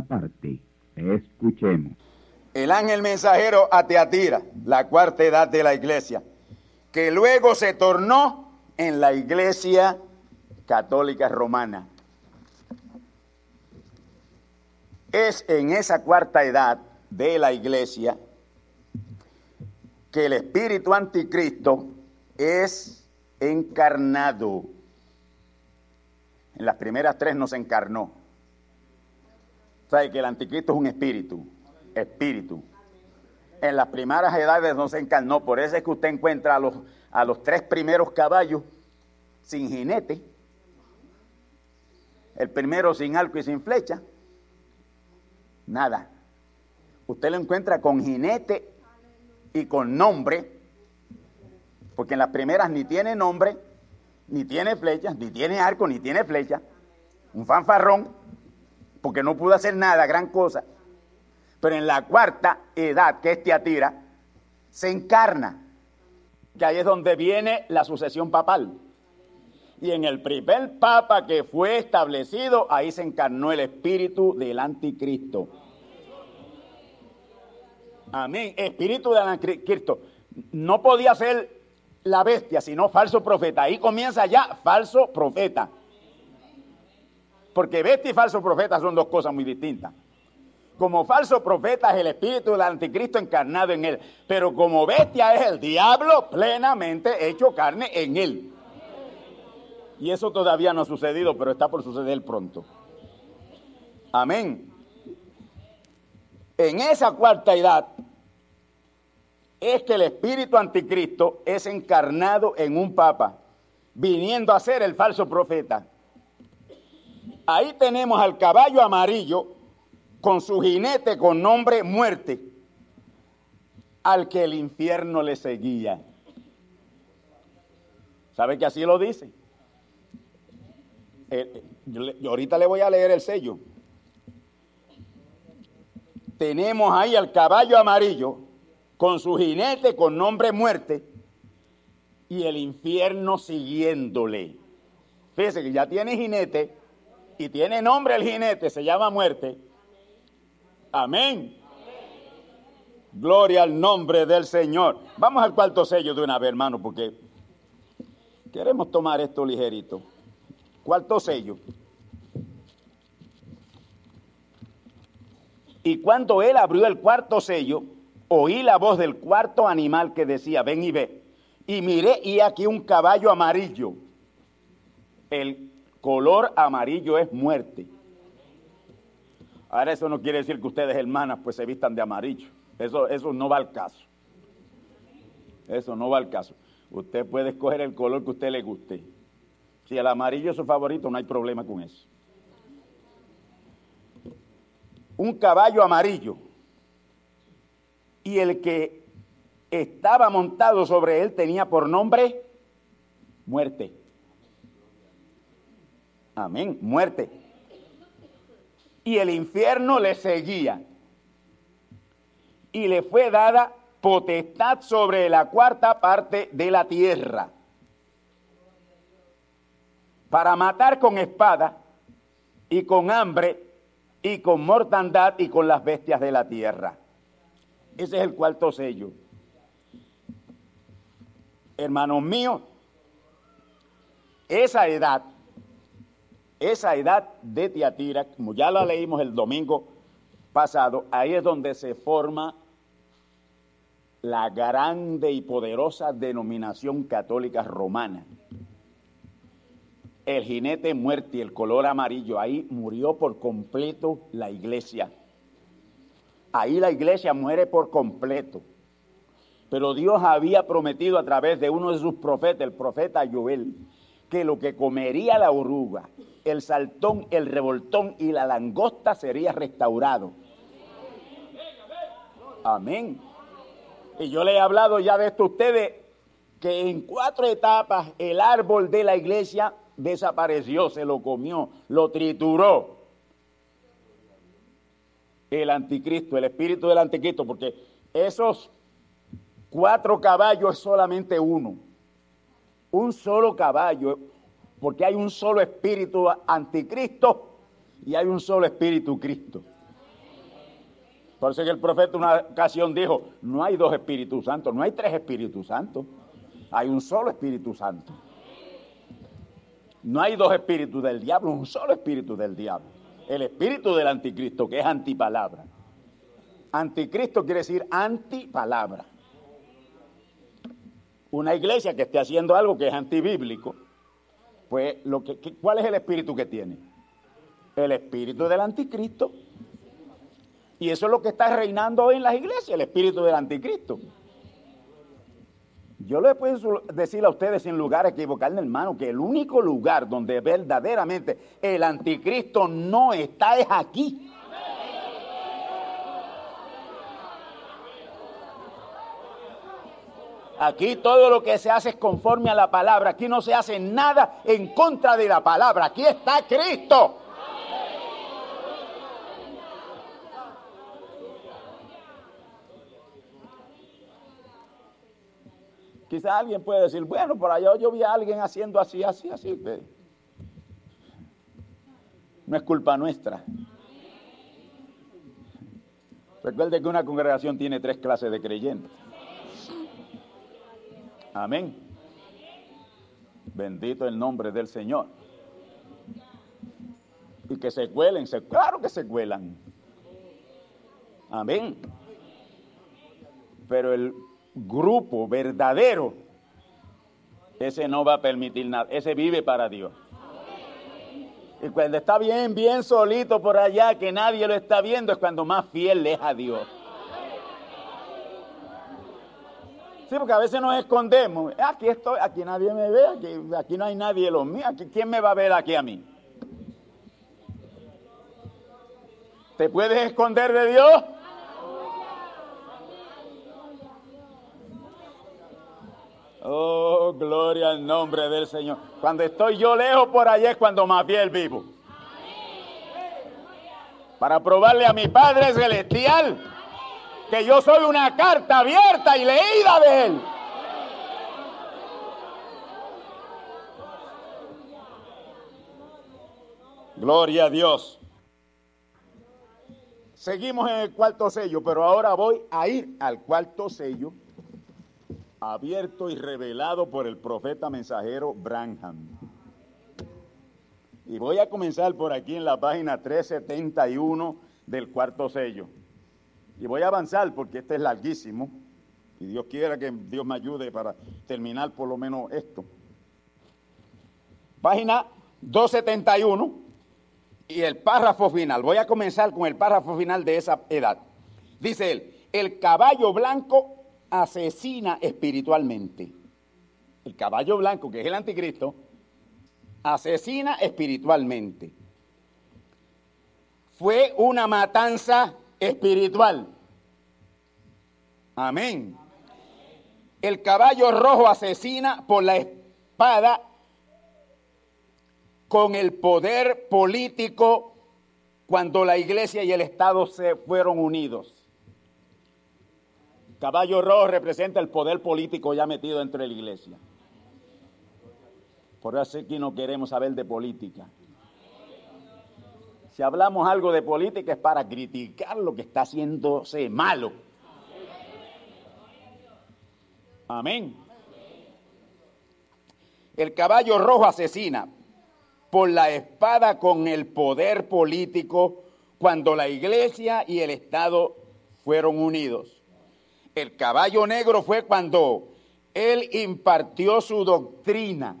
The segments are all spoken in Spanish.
Parte. Escuchemos. El ángel mensajero a Teatira, la cuarta edad de la iglesia, que luego se tornó en la iglesia católica romana. Es en esa cuarta edad de la iglesia que el espíritu anticristo es encarnado. En las primeras tres no se encarnó. ¿Sabe que el anticristo es un espíritu? Espíritu. En las primeras edades no se encarnó. Por eso es que usted encuentra a los, a los tres primeros caballos sin jinete. El primero sin arco y sin flecha. Nada. Usted lo encuentra con jinete y con nombre. Porque en las primeras ni tiene nombre ni tiene flechas, ni tiene arco, ni tiene flecha. Un fanfarrón, porque no pudo hacer nada, gran cosa. Pero en la cuarta edad, que es Teatira, se encarna, que ahí es donde viene la sucesión papal. Y en el primer papa que fue establecido, ahí se encarnó el espíritu del anticristo. Amén. Espíritu del anticristo. No podía ser la bestia, sino falso profeta. Ahí comienza ya falso profeta. Porque bestia y falso profeta son dos cosas muy distintas. Como falso profeta es el espíritu del anticristo encarnado en él, pero como bestia es el diablo plenamente hecho carne en él. Y eso todavía no ha sucedido, pero está por suceder pronto. Amén. En esa cuarta edad, es que el espíritu anticristo es encarnado en un papa, viniendo a ser el falso profeta. Ahí tenemos al caballo amarillo con su jinete con nombre muerte, al que el infierno le seguía. ¿Sabe que así lo dice? Eh, yo, yo ahorita le voy a leer el sello. Tenemos ahí al caballo amarillo con su jinete con nombre muerte y el infierno siguiéndole. Fíjese que ya tiene jinete y tiene nombre el jinete, se llama muerte. Amén. Gloria al nombre del Señor. Vamos al cuarto sello de una vez, hermano, porque queremos tomar esto ligerito. Cuarto sello. Y cuando él abrió el cuarto sello, oí la voz del cuarto animal que decía, ven y ve. Y miré y aquí un caballo amarillo. El color amarillo es muerte. Ahora eso no quiere decir que ustedes hermanas pues se vistan de amarillo. Eso, eso no va al caso. Eso no va al caso. Usted puede escoger el color que usted le guste. Si el amarillo es su favorito, no hay problema con eso. Un caballo amarillo. Y el que estaba montado sobre él tenía por nombre muerte. Amén, muerte. Y el infierno le seguía. Y le fue dada potestad sobre la cuarta parte de la tierra para matar con espada y con hambre y con mortandad y con las bestias de la tierra. Ese es el cuarto sello. Hermanos míos, esa edad, esa edad de Tiatira, como ya la leímos el domingo pasado, ahí es donde se forma la grande y poderosa denominación católica romana. El jinete muerte y el color amarillo, ahí murió por completo la iglesia. Ahí la iglesia muere por completo. Pero Dios había prometido a través de uno de sus profetas, el profeta Joel, que lo que comería la oruga, el saltón, el revoltón y la langosta sería restaurado. Amén. Y yo le he hablado ya de esto a ustedes, que en cuatro etapas el árbol de la iglesia desapareció, se lo comió, lo trituró. El anticristo, el espíritu del anticristo, porque esos cuatro caballos es solamente uno. Un solo caballo, porque hay un solo espíritu anticristo y hay un solo espíritu Cristo. Por eso que el profeta una ocasión dijo, no hay dos Espíritus Santos, no hay tres Espíritus Santos, hay un solo Espíritu Santo. No hay dos espíritus del diablo, un solo espíritu del diablo. El espíritu del anticristo, que es antipalabra. Anticristo quiere decir antipalabra. Una iglesia que esté haciendo algo que es antibíblico, pues lo que, ¿cuál es el espíritu que tiene? El espíritu del anticristo. Y eso es lo que está reinando hoy en las iglesias, el espíritu del anticristo. Yo le puedo decir a ustedes sin lugar a equivocarme, hermano, que el único lugar donde verdaderamente el anticristo no está es aquí. Aquí todo lo que se hace es conforme a la palabra. Aquí no se hace nada en contra de la palabra. Aquí está Cristo. Quizá alguien puede decir, bueno, por allá yo vi a alguien haciendo así, así, así. No es culpa nuestra. Recuerde que una congregación tiene tres clases de creyentes. Amén. Bendito el nombre del Señor. Y que se cuelen, claro que se cuelan. Amén. Pero el grupo verdadero, ese no va a permitir nada, ese vive para Dios. Y cuando está bien, bien solito por allá, que nadie lo está viendo, es cuando más fiel es a Dios. Sí, porque a veces nos escondemos. Aquí estoy, aquí nadie me ve, aquí, no hay nadie los míos. Aquí, ¿Quién me va a ver aquí a mí? ¿Te puedes esconder de Dios? Oh, gloria al nombre del Señor. Cuando estoy yo lejos por allá es cuando más fiel vivo. Para probarle a mi Padre Celestial que yo soy una carta abierta y leída de Él. Gloria a Dios. Seguimos en el cuarto sello, pero ahora voy a ir al cuarto sello abierto y revelado por el profeta mensajero Branham. Y voy a comenzar por aquí en la página 371 del cuarto sello. Y voy a avanzar porque este es larguísimo. Y Dios quiera que Dios me ayude para terminar por lo menos esto. Página 271 y el párrafo final. Voy a comenzar con el párrafo final de esa edad. Dice él, el caballo blanco asesina espiritualmente. el caballo blanco, que es el anticristo, asesina espiritualmente. Fue una matanza espiritual. Amén. El caballo rojo asesina por la espada con el poder político cuando la iglesia y el Estado se fueron unidos. Caballo rojo representa el poder político ya metido entre la iglesia. Por eso aquí no queremos saber de política. Si hablamos algo de política es para criticar lo que está haciéndose malo. Amén. El caballo rojo asesina por la espada con el poder político cuando la iglesia y el Estado fueron unidos. El caballo negro fue cuando él impartió su doctrina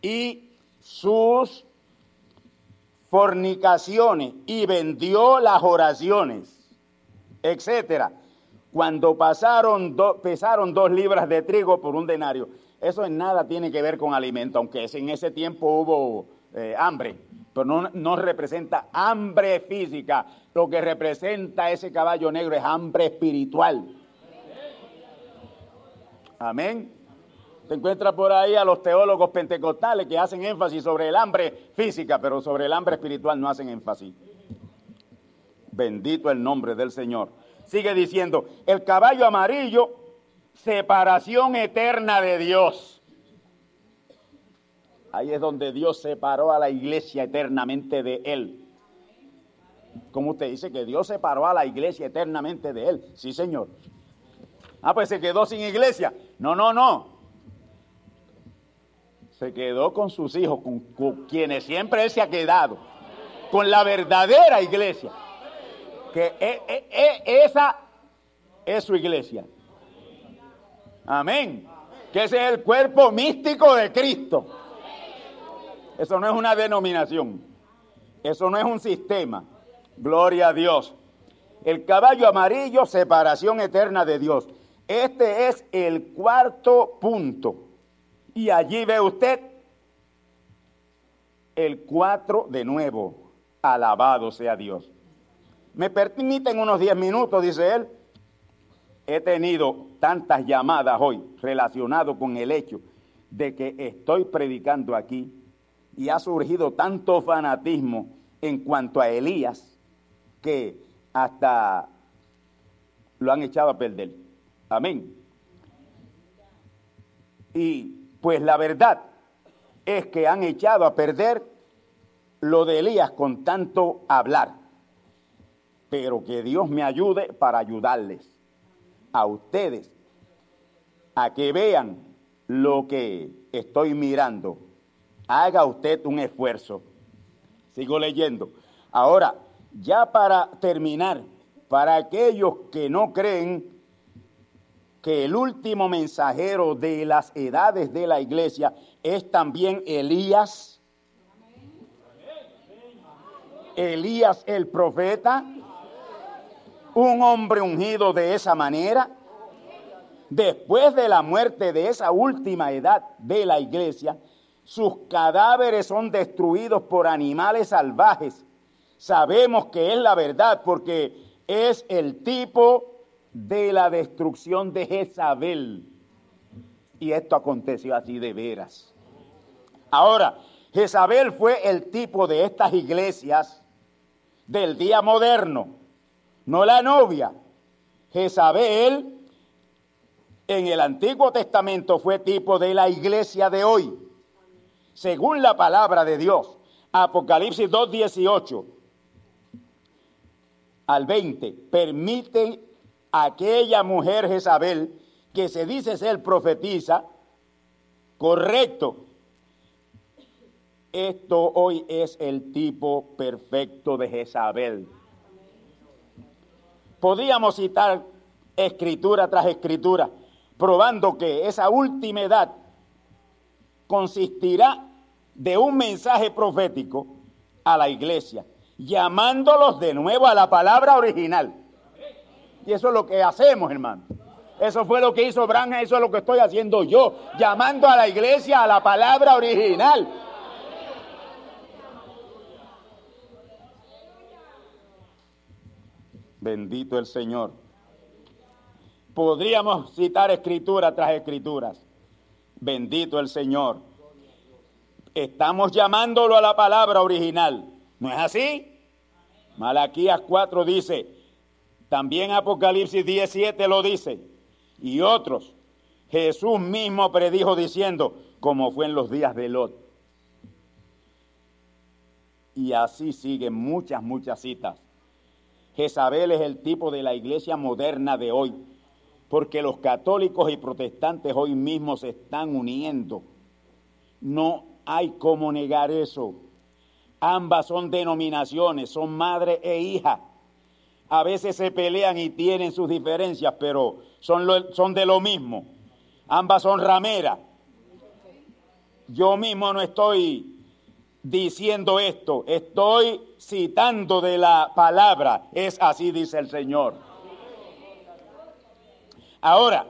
y sus fornicaciones y vendió las oraciones, etcétera. Cuando pasaron pesaron dos libras de trigo por un denario. Eso en nada tiene que ver con alimento, aunque en ese tiempo hubo eh, hambre, pero no, no representa hambre física. Lo que representa ese caballo negro es hambre espiritual. Amén. Se encuentra por ahí a los teólogos pentecostales que hacen énfasis sobre el hambre física, pero sobre el hambre espiritual no hacen énfasis. Bendito el nombre del Señor. Sigue diciendo, el caballo amarillo, separación eterna de Dios. Ahí es donde Dios separó a la iglesia eternamente de Él. ¿Cómo usted dice que Dios separó a la iglesia eternamente de Él? Sí, Señor. Ah, pues se quedó sin iglesia. No, no, no se quedó con sus hijos, con, quienes siempre él se ha quedado, con la verdadera iglesia, que e, e, e, esa es su iglesia. Amén. Que ese es el cuerpo místico de Cristo. Eso no es una denominación. Eso no es un sistema. Gloria a Dios. El caballo amarillo, separación eterna de Dios. Este es el cuarto punto. Y allí ve usted el cuatro de nuevo. Alabado sea Dios. Me permiten unos diez minutos, dice él. He tenido tantas llamadas hoy relacionadas con el hecho de que estoy predicando aquí y ha surgido tanto fanatismo en cuanto a Elías que hasta lo han echado a perder. Amén. Y pues la verdad es que han echado a perder lo de Elías con tanto hablar. Pero que Dios me ayude para ayudarles a ustedes a que vean lo que estoy mirando. Haga usted un esfuerzo. Sigo leyendo. Ahora, ya para terminar, para aquellos que no creen que el último mensajero de las edades de la iglesia es también Elías. Elías el profeta, un hombre ungido de esa manera. Después de la muerte de esa última edad de la iglesia, sus cadáveres son destruidos por animales salvajes. Sabemos que es la verdad porque es el tipo de la destrucción de Jezabel. Y esto aconteció así de veras. Ahora, Jezabel fue el tipo de estas iglesias del día moderno, no la novia. Jezabel en el Antiguo Testamento fue tipo de la iglesia de hoy. Según la palabra de Dios, Apocalipsis 2.18 al 20, permite aquella mujer Jezabel que se dice ser profetiza, correcto. Esto hoy es el tipo perfecto de Jezabel. Podíamos citar escritura tras escritura, probando que esa última edad consistirá de un mensaje profético a la iglesia, llamándolos de nuevo a la palabra original. Y eso es lo que hacemos, hermano. Eso fue lo que hizo Branham, eso es lo que estoy haciendo yo, llamando a la iglesia a la palabra original. Bendito el Señor. Podríamos citar escritura tras escrituras. Bendito el Señor. Estamos llamándolo a la palabra original. ¿No es así? Malaquías 4 dice, también Apocalipsis 17 lo dice, y otros. Jesús mismo predijo diciendo, como fue en los días de Lot. Y así siguen muchas, muchas citas. Jezabel es el tipo de la iglesia moderna de hoy, porque los católicos y protestantes hoy mismo se están uniendo. No hay cómo negar eso. Ambas son denominaciones, son madre e hija. A veces se pelean y tienen sus diferencias, pero son, son de lo mismo. Ambas son rameras. Yo mismo no estoy diciendo esto, estoy citando de la palabra, es así dice el Señor. Ahora,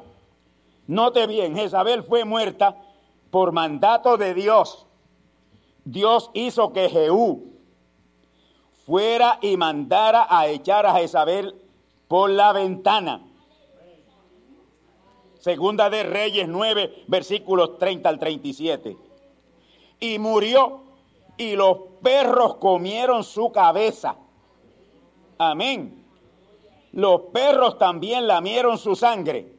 note bien, Jezabel fue muerta por mandato de Dios. Dios hizo que Jehú fuera y mandara a echar a Jezabel por la ventana. Segunda de Reyes 9, versículos 30 al 37. Y murió y los perros comieron su cabeza. Amén. Los perros también lamieron su sangre.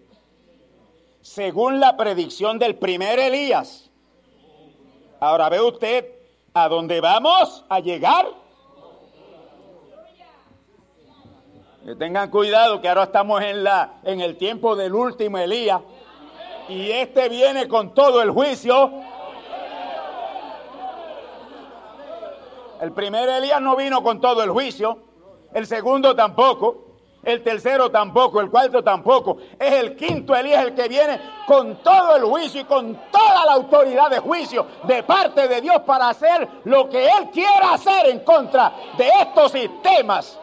Según la predicción del primer Elías. Ahora ve usted a dónde vamos a llegar. Que tengan cuidado que ahora estamos en la en el tiempo del último Elías. Y este viene con todo el juicio. El primer Elías no vino con todo el juicio, el segundo tampoco, el tercero tampoco, el cuarto tampoco. Es el quinto Elías el que viene con todo el juicio y con toda la autoridad de juicio de parte de Dios para hacer lo que Él quiera hacer en contra de estos sistemas.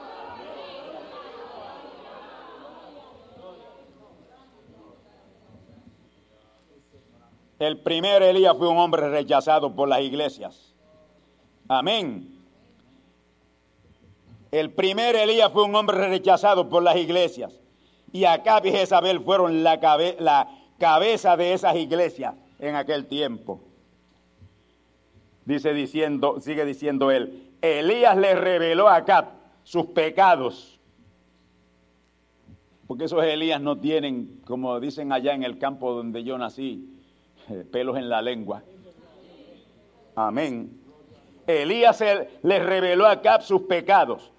El primer Elías fue un hombre rechazado por las iglesias. Amén. El primer Elías fue un hombre rechazado por las iglesias. Y Acab y Jezabel fueron la, la cabeza de esas iglesias en aquel tiempo. Dice diciendo, sigue diciendo él, Elías le reveló a Acab sus pecados. Porque esos Elías no tienen, como dicen allá en el campo donde yo nací, pelos en la lengua. Amén. Elías le reveló a Acab sus pecados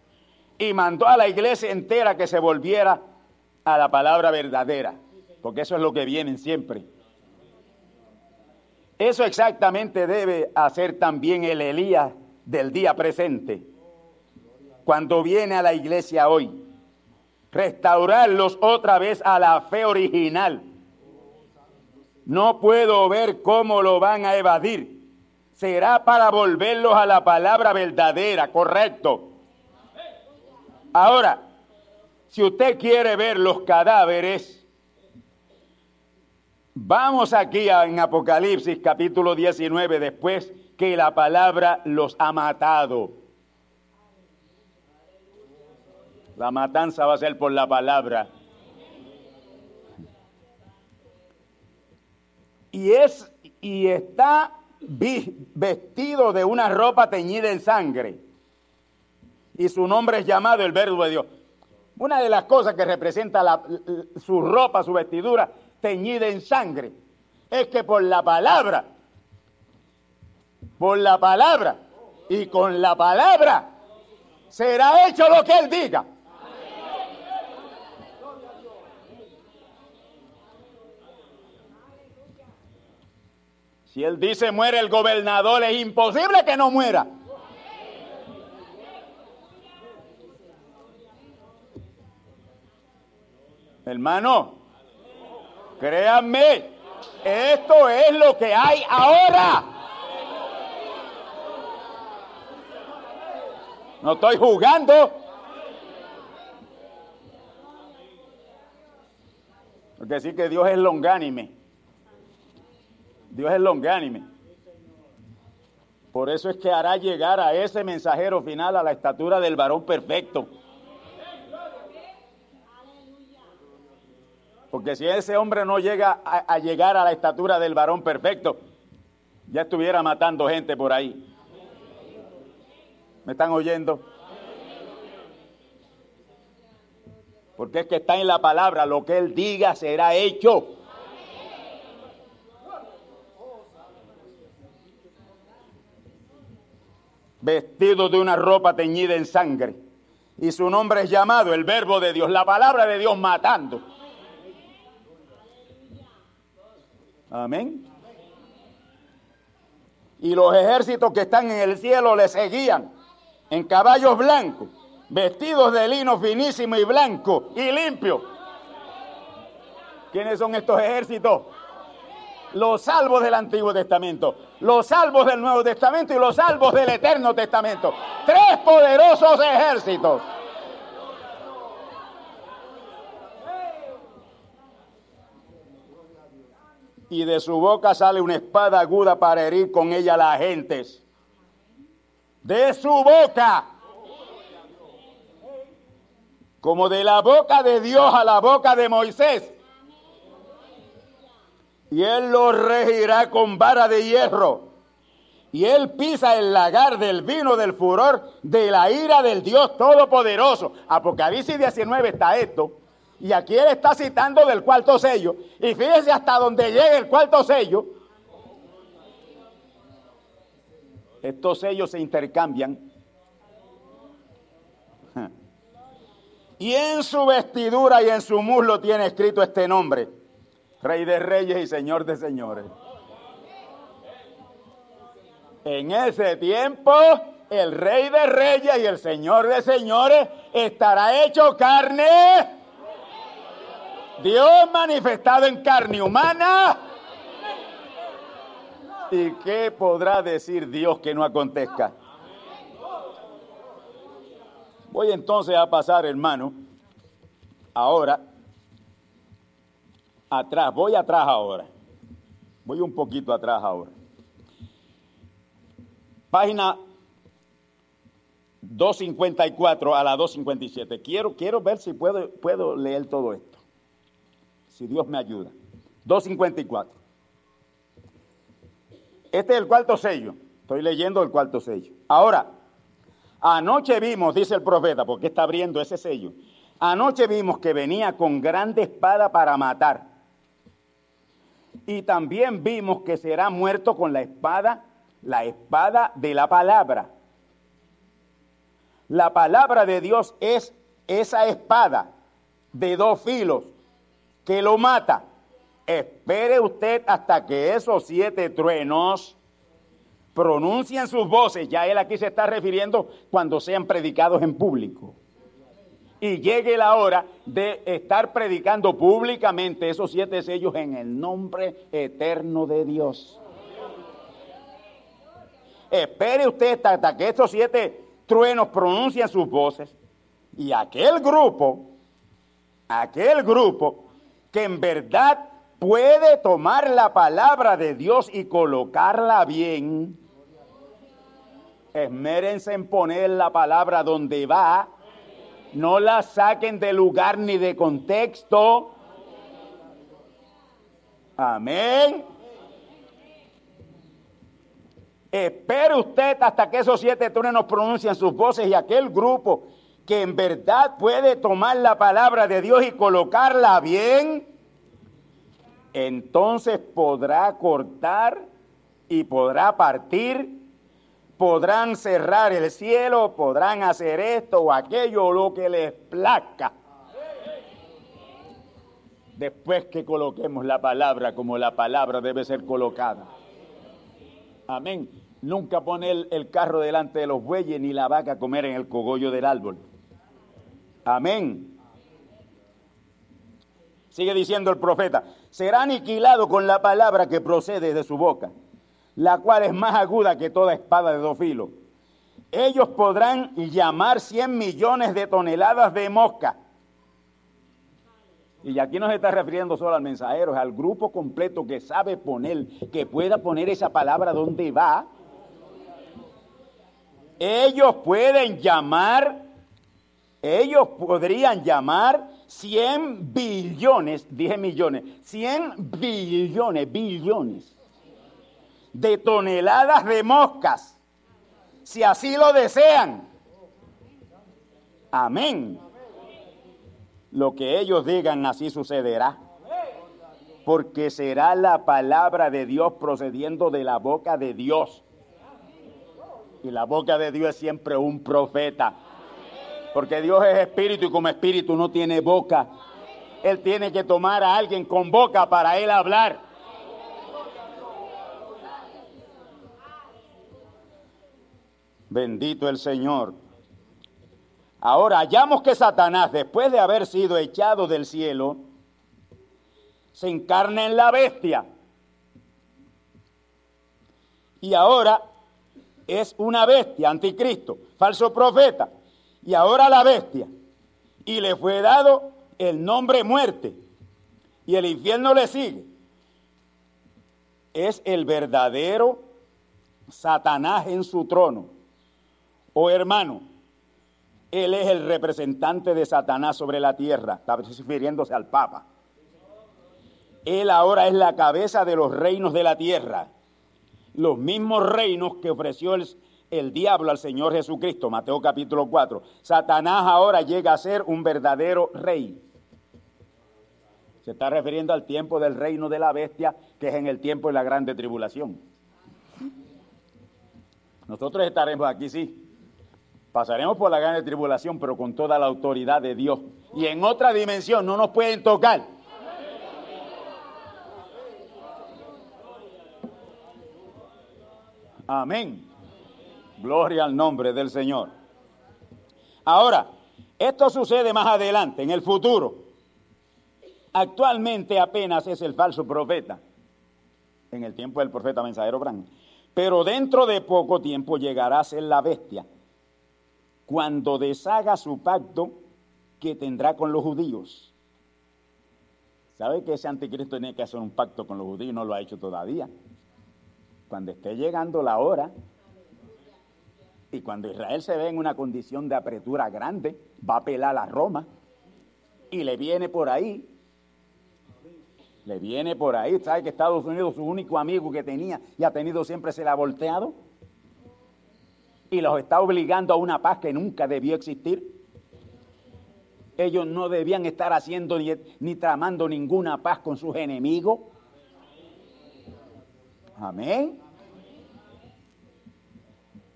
y mandó a la iglesia entera que se volviera a la palabra verdadera, porque eso es lo que vienen siempre. Eso exactamente debe hacer también el Elías del día presente, cuando viene a la iglesia hoy, restaurarlos otra vez a la fe original. No puedo ver cómo lo van a evadir será para volverlos a la palabra verdadera, correcto. Ahora, si usted quiere ver los cadáveres, vamos aquí en Apocalipsis capítulo 19, después que la palabra los ha matado. La matanza va a ser por la palabra. Y es y está vestido de una ropa teñida en sangre. Y su nombre es llamado el verbo de Dios. Una de las cosas que representa su ropa, su vestidura teñida en sangre, es que por la palabra, por la palabra y con la palabra será hecho lo que él diga. Si él dice muere el gobernador, es imposible que no muera. Hermano, créanme, esto es lo que hay ahora. No estoy jugando. Porque decir que Dios es longánime. Dios es longánime. Por eso es que hará llegar a ese mensajero final a la estatura del varón perfecto. Porque si ese hombre no llega a, a, llegar a la estatura del varón perfecto, ya estuviera matando gente por ahí. ¿Me están oyendo? Porque es que está en la palabra, lo que Él diga será hecho. Vestido de una ropa teñida en sangre. Y su nombre es llamado el verbo de Dios, la palabra de Dios matando. Amén. Y los ejércitos que están en el cielo le seguían en caballos blancos, vestidos de lino finísimo y blanco y limpio. ¿Quiénes son estos ejércitos? Los salvos del Antiguo Testamento, los salvos del Nuevo Testamento y los salvos del Eterno Testamento. Tres poderosos ejércitos. y de su boca sale una espada aguda para herir con ella a las gentes. De su boca. Como de la boca de Dios a la boca de Moisés. Y él lo regirá con vara de hierro. Y él pisa el lagar del vino del furor de la ira del Dios Todopoderoso. Apocalipsis 19 está esto. Y aquí él está citando del cuarto sello. Y fíjese hasta donde llega el cuarto sello. Estos sellos se intercambian. Y en su vestidura y en su muslo tiene escrito este nombre. Rey de reyes y Señor de señores. En ese tiempo, el Rey de reyes y el Señor de señores estará hecho carne Dios manifestado en carne humana. ¿Y qué podrá decir Dios que no acontezca? Voy entonces a pasar, hermano, ahora, atrás, voy atrás ahora. Voy un poquito atrás ahora. Página 254 a la 257. Quiero, quiero ver si puedo, puedo leer todo esto si Dios me ayuda. 254. Este es el cuarto sello. Estoy leyendo el cuarto sello. Ahora, anoche vimos, dice el profeta, porque está abriendo ese sello. Anoche vimos que venía con grande espada para matar. Y también vimos que será muerto con la espada, la espada de la palabra. La palabra de Dios es esa espada de dos filos que lo mata. Espere usted hasta que esos siete truenos pronuncien sus voces. Ya él aquí se está refiriendo cuando sean predicados en público. Y llegue la hora de estar predicando públicamente esos siete sellos en el nombre eterno de Dios. Espere usted hasta que esos siete truenos pronuncien sus voces. Y aquel grupo, aquel grupo que en verdad puede tomar la palabra de Dios y colocarla bien. Esmérense en poner la palabra donde va. No la saquen de lugar ni de contexto. Amén. Espere usted hasta que esos siete truenos pronuncien sus voces y aquel grupo que en verdad puede tomar la palabra de Dios y colocarla bien, entonces podrá cortar y podrá partir, podrán cerrar el cielo, podrán hacer esto o aquello lo que les plazca. Después que coloquemos la palabra como la palabra debe ser colocada. Amén. Nunca poner el carro delante de los bueyes ni la vaca a comer en el cogollo del árbol. Amén. Sigue diciendo el profeta, será aniquilado con la palabra que procede de su boca, la cual es más aguda que toda espada de dos filos. Ellos podrán llamar cien millones de toneladas de mosca. Y aquí no se está refiriendo solo al mensajero, es al grupo completo que sabe poner, que pueda poner esa palabra donde va. Ellos pueden llamar, ellos podrían llamar 100 billones, dije millones, 100 billones, billones de toneladas de moscas, si así lo desean. Amén. Lo que ellos digan así sucederá. Porque será la palabra de Dios procediendo de la boca de Dios. Y la boca de Dios es siempre un profeta. Porque Dios es espíritu y como espíritu no tiene boca. Él tiene que tomar a alguien con boca para él hablar. Bendito el Señor. Ahora hallamos que Satanás, después de haber sido echado del cielo, se encarna en la bestia. Y ahora es una bestia, anticristo, falso profeta. Y ahora la bestia. Y le fue dado el nombre muerte. Y el infierno le sigue. Es el verdadero Satanás en su trono. Oh hermano, él es el representante de Satanás sobre la tierra. Está refiriéndose al Papa. Él ahora es la cabeza de los reinos de la tierra. Los mismos reinos que ofreció el, el diablo al Señor Jesucristo. Mateo capítulo 4. Satanás ahora llega a ser un verdadero rey. Se está refiriendo al tiempo del reino de la bestia, que es en el tiempo de la grande tribulación. Nosotros estaremos aquí, sí, Pasaremos por la gran tribulación, pero con toda la autoridad de Dios. Y en otra dimensión no nos pueden tocar. Amén. Gloria al nombre del Señor. Ahora, esto sucede más adelante, en el futuro. Actualmente apenas es el falso profeta, en el tiempo del profeta mensajero Bran. Pero dentro de poco tiempo llegará a ser la bestia cuando deshaga su pacto que tendrá con los judíos. ¿Sabe que ese anticristo tiene que hacer un pacto con los judíos? No lo ha hecho todavía. Cuando esté llegando la hora y cuando Israel se ve en una condición de apretura grande, va a pelar a Roma y le viene por ahí. Le viene por ahí. ¿Sabe que Estados Unidos, su único amigo que tenía y ha tenido siempre, se le ha volteado? Y los está obligando a una paz que nunca debió existir. Ellos no debían estar haciendo ni, tramando ninguna paz con sus enemigos. Amén.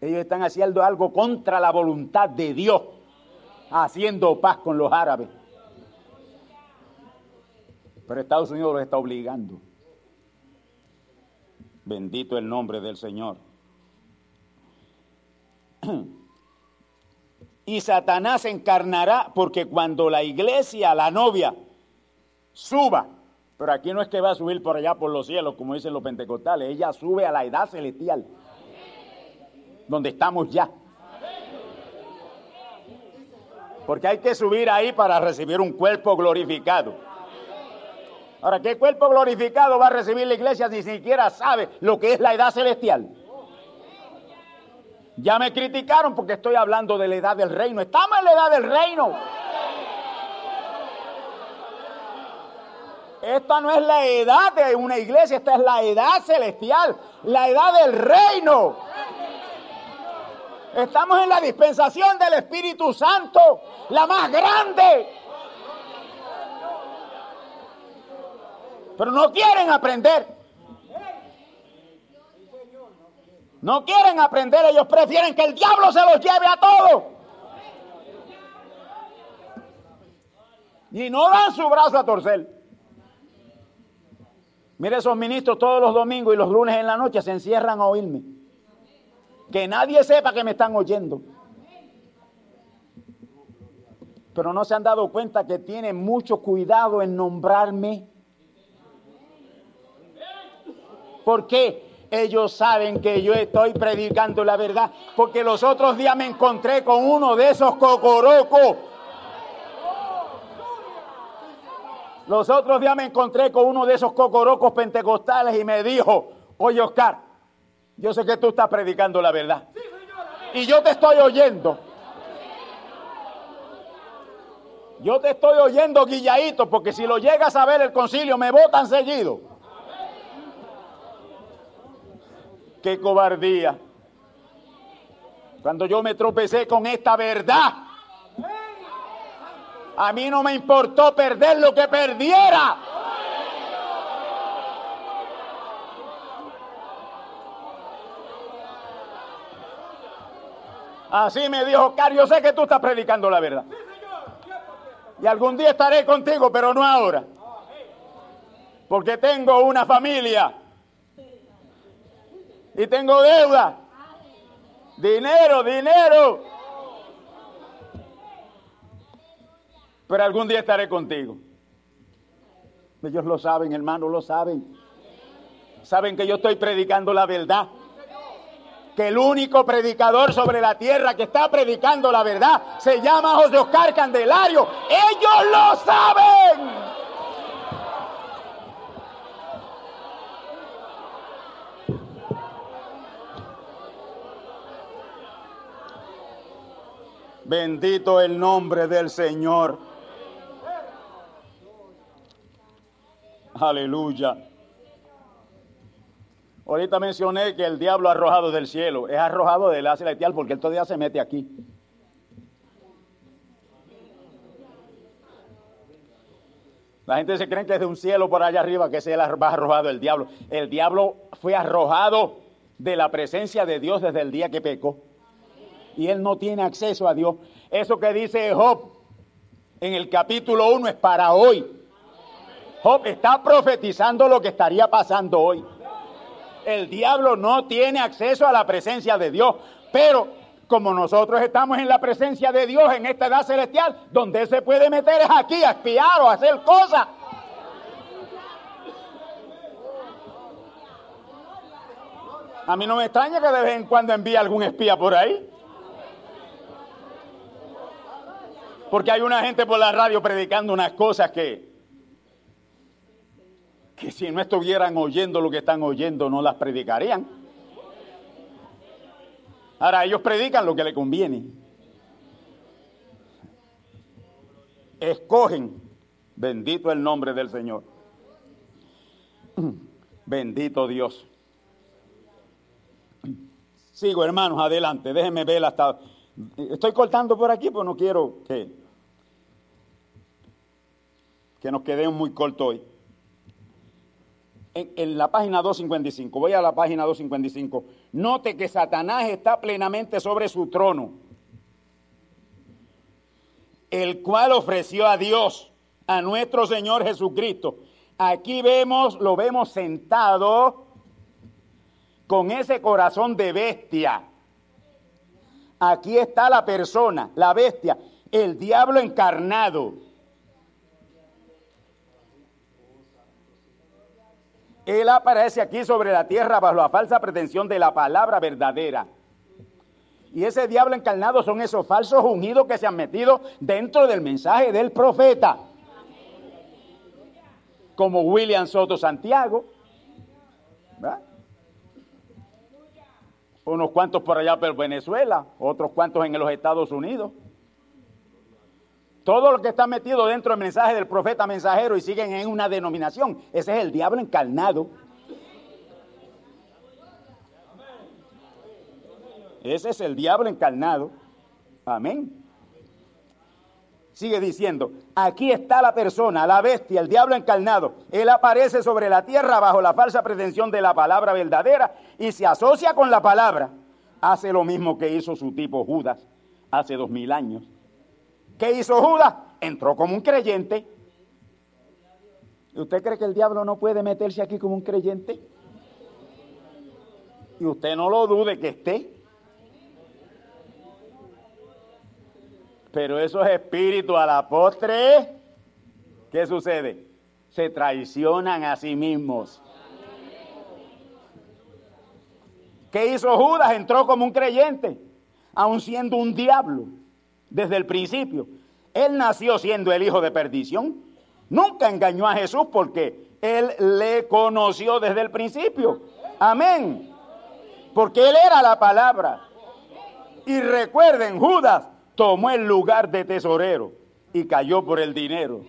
Ellos están haciendo algo contra la voluntad de Dios, haciendo paz con los árabes. Pero Estados Unidos los está obligando. Bendito el nombre del Señor. y Satanás encarnará porque cuando la iglesia, la novia, suba, pero aquí no es que va a subir por allá por los cielos, como dicen los pentecostales, ella sube a la edad celestial, donde estamos ya. Porque hay que subir ahí para recibir un cuerpo glorificado. Ahora, ¿qué cuerpo glorificado va a recibir la iglesia si ni siquiera sabe lo que es la edad celestial? Ya me criticaron porque estoy hablando de la edad del reino. Estamos en la edad del reino. Esta no es la edad de una iglesia, esta es la edad celestial, la edad del reino. Estamos en la dispensación del Espíritu Santo, la más grande. Pero no quieren aprender. No quieren aprender, ellos prefieren que el diablo se los lleve a todos. Y no dan su brazo a torcer. Mire, esos ministros todos los domingos y los lunes en la noche se encierran a oírme. Que nadie sepa que me están oyendo. Pero no se han dado cuenta que tienen mucho cuidado en nombrarme. ¿Por qué? Ellos saben que yo estoy predicando la verdad, porque los otros días me encontré con uno de esos cocorocos. Los otros días me encontré con uno de esos cocorocos pentecostales y me dijo, oye Oscar, yo sé que tú estás predicando la verdad. Y yo te estoy oyendo. Yo te estoy oyendo guilladito, porque si lo llegas a ver el concilio me votan seguido. Qué cobardía. Cuando yo me tropecé con esta verdad, a mí no me importó perder lo que perdiera. Así me dijo Oscar, yo sé que tú estás predicando la verdad. Y algún día estaré contigo, pero no ahora. Porque tengo una familia. Y tengo deuda. Dinero, dinero. Pero algún día estaré contigo. Ellos lo saben, hermano, lo saben. Saben que yo estoy predicando la verdad que el único predicador sobre la tierra que está predicando la verdad se llama José Oscar Candelario. Ellos lo saben. Bendito el nombre del Señor. Aleluya. Ahorita mencioné que el diablo arrojado del cielo, es arrojado del la celestial porque él todavía se mete aquí. La gente se cree que es de un cielo por allá arriba que se ha arrojado el diablo. El diablo fue arrojado de la presencia de Dios desde el día que pecó. Y él no tiene acceso a Dios. Eso que dice Job en el capítulo 1 es para hoy. Job está profetizando lo que estaría pasando hoy el diablo no tiene acceso a la presencia de Dios. Pero como nosotros estamos en la presencia de Dios en esta edad celestial, donde se puede meter es aquí a espiar o a hacer cosas. A mí no me extraña que de vez en cuando envíe algún espía por ahí. Porque hay una gente por la radio predicando unas cosas que que si no estuvieran oyendo lo que están oyendo no las predicarían. Ahora ellos predican lo que le conviene. Escogen, bendito el nombre del Señor. Bendito Dios. Sigo, hermanos, adelante. Déjenme ver hasta. Estoy cortando por aquí, pues no quiero que, que nos quedemos muy cortos hoy en, la página 255, voy a la página 255, note que Satanás está plenamente sobre su trono, el cual ofreció a Dios, a nuestro Señor Jesucristo. Aquí vemos, lo vemos sentado con ese corazón de bestia. Aquí está la persona, la bestia, el diablo encarnado. Él aparece aquí sobre la tierra bajo la falsa pretensión de la palabra verdadera. Y ese diablo encarnado son esos falsos ungidos que se han metido dentro del mensaje del profeta. Como William Soto Santiago. Unos cuantos por allá por Venezuela, otros cuantos en los Estados Unidos. Todo lo que está metido dentro del mensaje del profeta mensajero y siguen en una denominación, ese es el diablo encarnado. Ese es el diablo encarnado. Amén. Sigue diciendo, aquí está la persona, la bestia, el diablo encarnado. Él aparece sobre la tierra bajo la falsa pretensión de la palabra verdadera y se asocia con la palabra. Hace lo mismo que hizo su tipo Judas hace dos mil años. ¿Qué hizo Judas? Entró como un creyente. ¿Y usted cree que el diablo no puede meterse aquí como un creyente? Y usted no lo dude que esté. Pero esos espíritus a la postre, ¿qué sucede? Se traicionan a sí mismos. ¿Qué hizo Judas? Entró como un creyente, aun siendo un diablo desde el principio. Él nació siendo el hijo de perdición, nunca engañó a Jesús porque él le conoció desde el principio. Amén. Porque él era la palabra. Y recuerden, Judas tomó el lugar de tesorero y cayó por el dinero.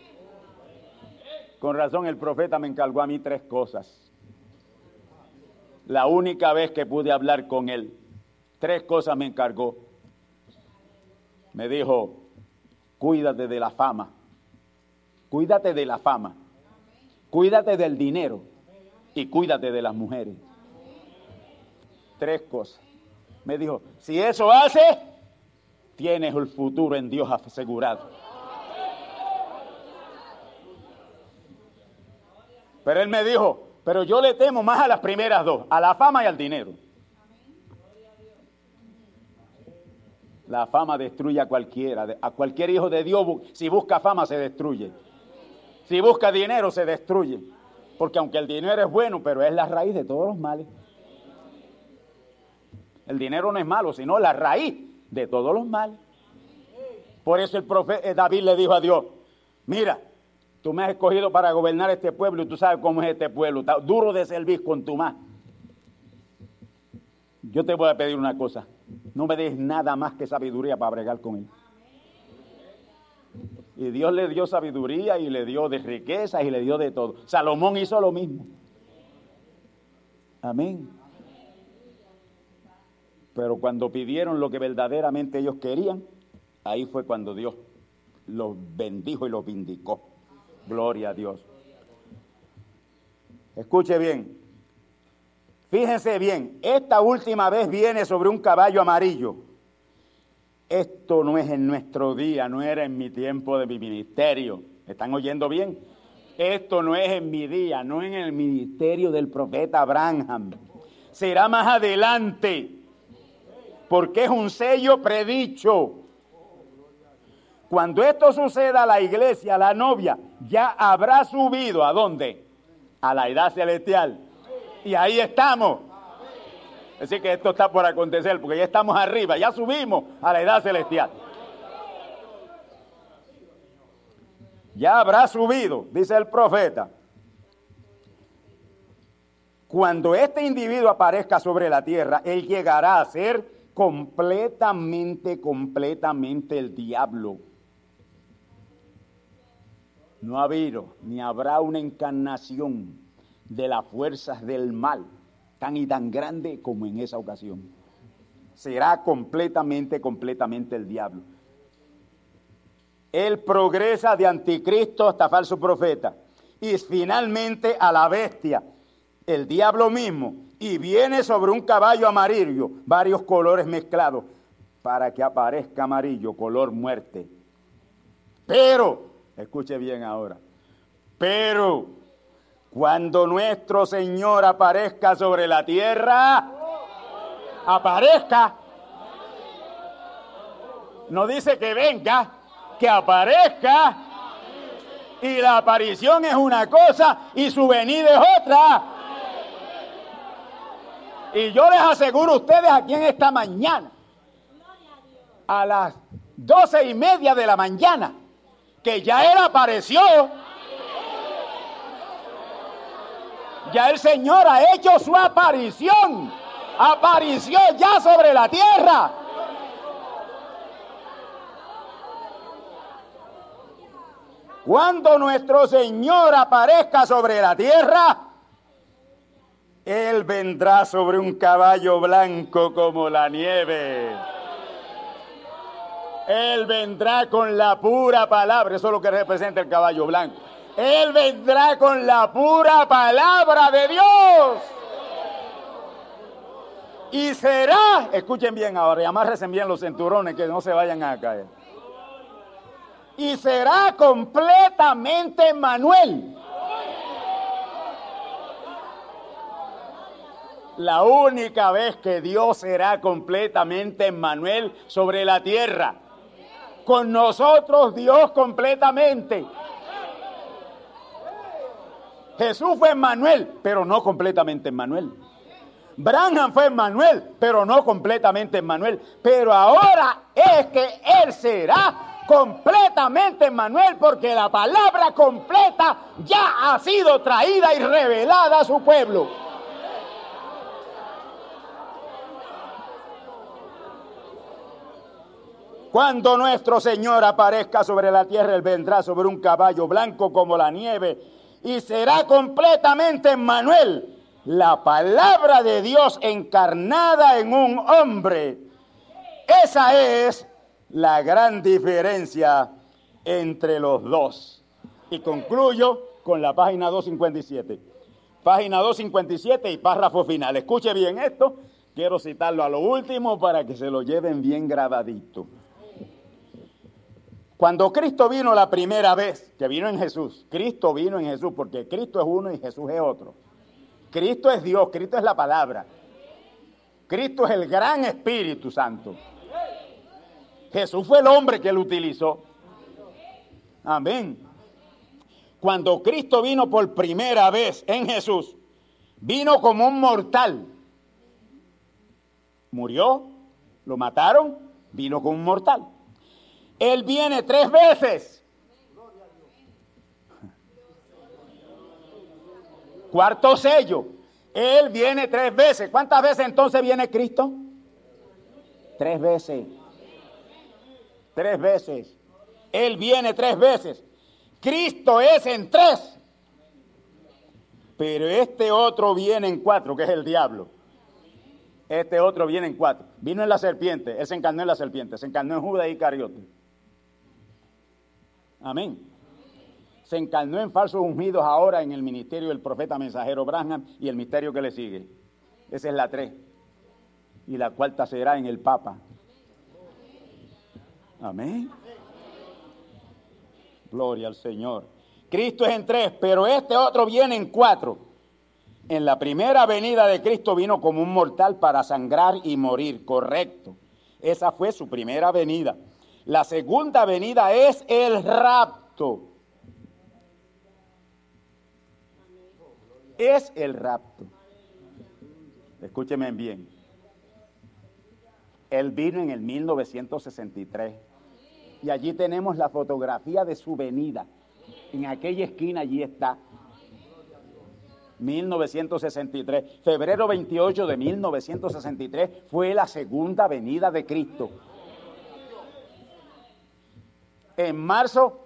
Con razón el profeta me encargó a mí tres cosas. La única vez que pude hablar con él, tres cosas me encargó. Me dijo, cuídate de la fama, cuídate de la fama, cuídate del dinero y cuídate de las mujeres. Tres cosas. Me dijo, si eso hace, tienes el futuro en Dios asegurado. Pero él me dijo, pero yo le temo más a las primeras dos, a la fama y al dinero. La fama destruye a cualquiera, a cualquier hijo de Dios, si busca fama se destruye. Si busca dinero se destruye. Porque aunque el dinero es bueno, pero es la raíz de todos los males. El dinero no es malo, sino la raíz de todos los males. Por eso el profeta eh, David le dijo a Dios, mira, tú me has escogido para gobernar este pueblo y tú sabes cómo es este pueblo, duro de servir con tu más. Yo te voy a pedir una cosa, no me des nada más que sabiduría para bregar con él. Y Dios le dio sabiduría y le dio de riqueza y le dio de todo. Salomón hizo lo mismo. Amén. Pero cuando pidieron lo que verdaderamente ellos querían, ahí fue cuando Dios los bendijo y los vindicó. Gloria a Dios. Escuche bien. Fíjense bien, esta última vez viene sobre un caballo amarillo. Esto no es en nuestro día, no era en mi tiempo de mi ministerio. ¿Están oyendo bien? Esto no es en mi día, no en el ministerio del profeta Abraham. Será más adelante, porque es un sello predicho. Cuando esto suceda, la iglesia, la novia, ya habrá subido a dónde? A la edad celestial. Y ahí estamos. Así que esto está por acontecer, porque ya estamos arriba, ya subimos a la edad celestial. Ya habrá subido, dice el profeta. Cuando este individuo aparezca sobre la tierra, él llegará a ser completamente, completamente el diablo. No ha habido ni habrá una encarnación de las fuerzas del mal tan y tan grande como en esa ocasión. Será completamente, completamente el diablo. Él progresa de anticristo hasta falso profeta y finalmente a la bestia, el diablo mismo, y viene sobre un caballo amarillo, varios colores mezclados, para que aparezca amarillo, color muerte. Pero, escuche bien ahora, pero cuando nuestro Señor aparezca sobre la tierra, aparezca. No dice que venga, que aparezca. Y la aparición es una cosa y su venida es otra. Y yo les aseguro a ustedes aquí en esta mañana, a las doce y media de la mañana, que ya Él apareció Ya el Señor ha hecho su aparición. Apareció ya sobre la tierra. Cuando nuestro Señor aparezca sobre la tierra, Él vendrá sobre un caballo blanco como la nieve. Él vendrá con la pura palabra, eso es lo que representa el caballo blanco. Él vendrá con la pura palabra de Dios. Y será, escuchen bien ahora, y amárrense bien los cinturones que no se vayan a caer. Y será completamente Manuel. La única vez que Dios será completamente Manuel sobre la tierra. Con nosotros Dios completamente. Jesús fue Emmanuel, pero no completamente Emmanuel. Branham fue Emmanuel, pero no completamente Emmanuel. Pero ahora es que Él será completamente Manuel, porque la palabra completa ya ha sido traída y revelada a su pueblo. Cuando nuestro Señor aparezca sobre la tierra, Él vendrá sobre un caballo blanco como la nieve y será completamente Manuel, la palabra de Dios encarnada en un hombre. Esa es la gran diferencia entre los dos. Y concluyo con la página 257. Página 257 y párrafo final. Escuche bien esto. Quiero citarlo a lo último para que se lo lleven bien grabadito. Cuando Cristo vino la primera vez, que vino en Jesús, Cristo vino en Jesús, porque Cristo es uno y Jesús es otro. Cristo es Dios, Cristo es la palabra. Cristo es el gran Espíritu Santo. Jesús fue el hombre que lo utilizó. Amén. Cuando Cristo vino por primera vez en Jesús, vino como un mortal. Murió, lo mataron, vino como un mortal. Él viene tres veces. Cuarto sello. Él viene tres veces. ¿Cuántas veces entonces viene Cristo? Tres veces. Tres veces. Él viene tres veces. Cristo es en tres. Pero este otro viene en cuatro, que es el diablo. Este otro viene en cuatro. Vino en la serpiente, él se encarnó en la serpiente, se encarnó en Judas y Cariote. Amén. Se encarnó en falsos ungidos ahora en el ministerio del profeta mensajero Branham y el misterio que le sigue. Esa es la tres. Y la cuarta será en el Papa. Amén. Gloria al Señor. Cristo es en tres, pero este otro viene en cuatro. En la primera venida de Cristo vino como un mortal para sangrar y morir, correcto. Esa fue su primera venida. La segunda venida es el rapto. Es el rapto. Escúcheme bien. Él vino en el 1963 y allí tenemos la fotografía de su venida. En aquella esquina allí está. 1963, febrero 28 de 1963 fue la segunda venida de Cristo en marzo,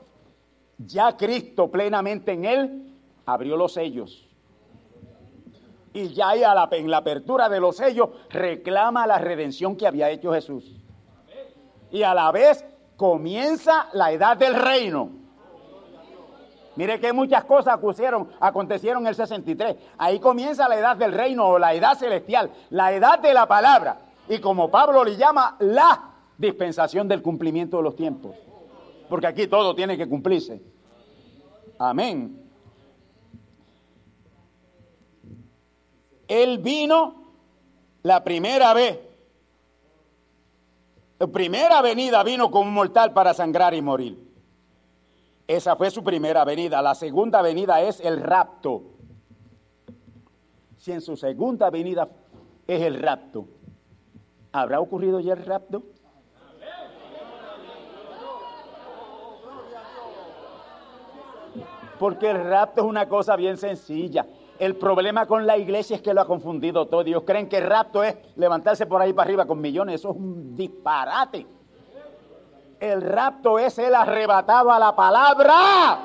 ya Cristo plenamente en él abrió los sellos. Y ya en la apertura de los sellos reclama la redención que había hecho Jesús. Y a la vez comienza la edad del reino. Mire que muchas cosas acontecieron en el 63. Ahí comienza la edad del reino o la edad celestial, la edad de la palabra. Y como Pablo le llama, la dispensación del cumplimiento de los tiempos porque aquí todo tiene que cumplirse. Amén. Él vino la primera vez. Primera venida vino como un mortal para sangrar y morir. Esa fue su primera venida. La segunda venida es el rapto. Si en su segunda venida es el rapto, ¿habrá ocurrido ya el rapto? Porque el rapto es una cosa bien sencilla. El problema con la iglesia es que lo ha confundido todo. Ellos creen que el rapto es levantarse por ahí para arriba con millones. Eso es un disparate. El rapto es el arrebatado a la palabra.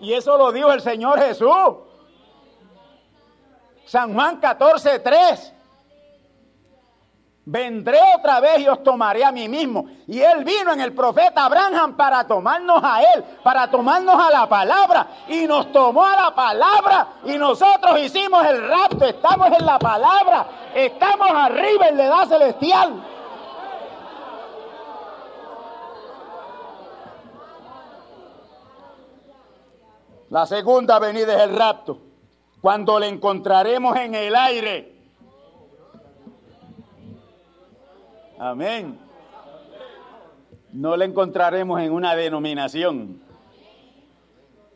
Y eso lo dijo el Señor Jesús. San Juan 14, 3. Vendré otra vez y os tomaré a mí mismo. Y él vino en el profeta Abraham para tomarnos a él, para tomarnos a la palabra. Y nos tomó a la palabra y nosotros hicimos el rapto. Estamos en la palabra. Estamos arriba en la edad celestial. La segunda venida es el rapto. Cuando le encontraremos en el aire Amén. No le encontraremos en una denominación.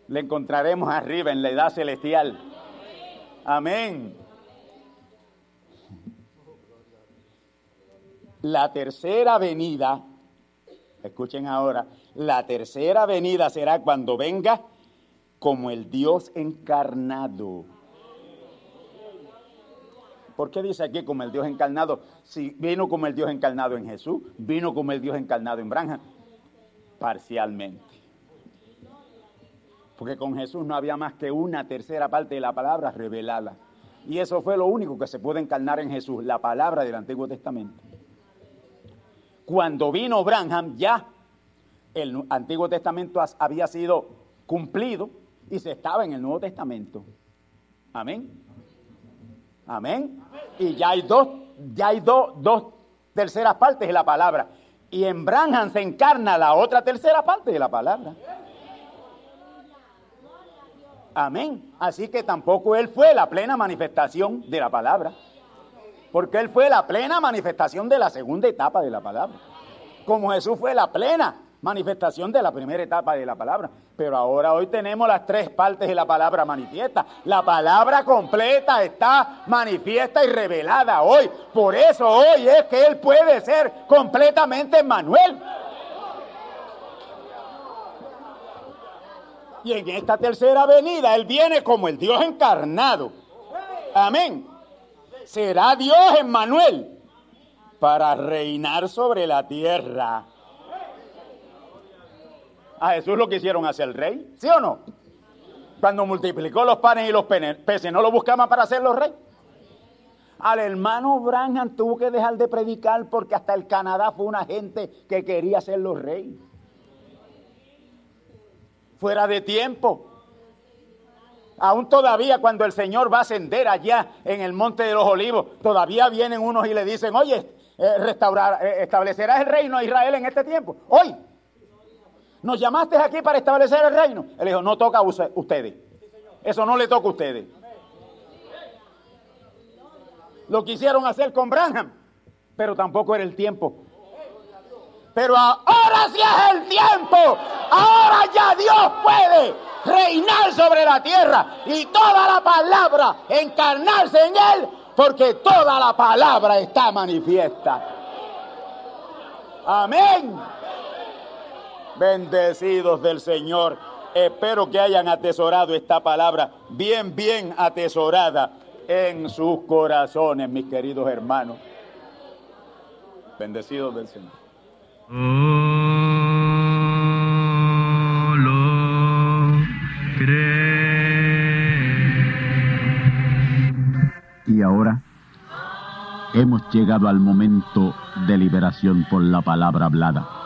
Le encontraremos arriba en la edad celestial. Amén. La tercera venida, escuchen ahora, la tercera venida será cuando venga como el Dios encarnado. ¿Por qué dice aquí como el Dios encarnado? Si vino como el Dios encarnado en Jesús, vino como el Dios encarnado en Branham, parcialmente. Porque con Jesús no había más que una tercera parte de la palabra revelada. Y eso fue lo único que se puede encarnar en Jesús, la palabra del Antiguo Testamento. Cuando vino Branham, ya el Antiguo Testamento había sido cumplido y se estaba en el Nuevo Testamento. Amén. Amén. Y ya hay dos, ya hay dos, dos terceras partes de la palabra. Y en Branham se encarna la otra tercera parte de la palabra. Amén. Así que tampoco él fue la plena manifestación de la palabra. Porque él fue la plena manifestación de la segunda etapa de la palabra. Como Jesús fue la plena manifestación de la primera etapa de la palabra. Pero ahora hoy tenemos las tres partes de la palabra manifiesta. La palabra completa está manifiesta y revelada hoy. Por eso hoy es que Él puede ser completamente Manuel. Y en esta tercera venida Él viene como el Dios encarnado. Amén. Será Dios Emmanuel para reinar sobre la tierra. A Jesús lo quisieron hacer rey, ¿sí o no? Cuando multiplicó los panes y los peces, ¿no lo buscaban para hacerlo rey? Al hermano Branham tuvo que dejar de predicar porque hasta el Canadá fue una gente que quería hacerlo rey fuera de tiempo. Aún todavía cuando el Señor va a ascender allá en el Monte de los Olivos, todavía vienen unos y le dicen, oye, eh, restaurar, eh, establecerás el reino de Israel en este tiempo. Hoy, nos llamaste aquí para establecer el reino. Él dijo, no toca a ustedes. Eso no le toca a ustedes. Lo quisieron hacer con Branham, pero tampoco era el tiempo. Pero ahora sí es el tiempo. Ahora ya Dios puede reinar sobre la tierra y toda la palabra encarnarse en él, porque toda la palabra está manifiesta. Amén. Bendecidos del Señor. Espero que hayan atesorado esta palabra bien, bien atesorada en sus corazones, mis queridos hermanos. Bendecidos del Señor. Y ahora hemos llegado al momento de liberación por la palabra hablada.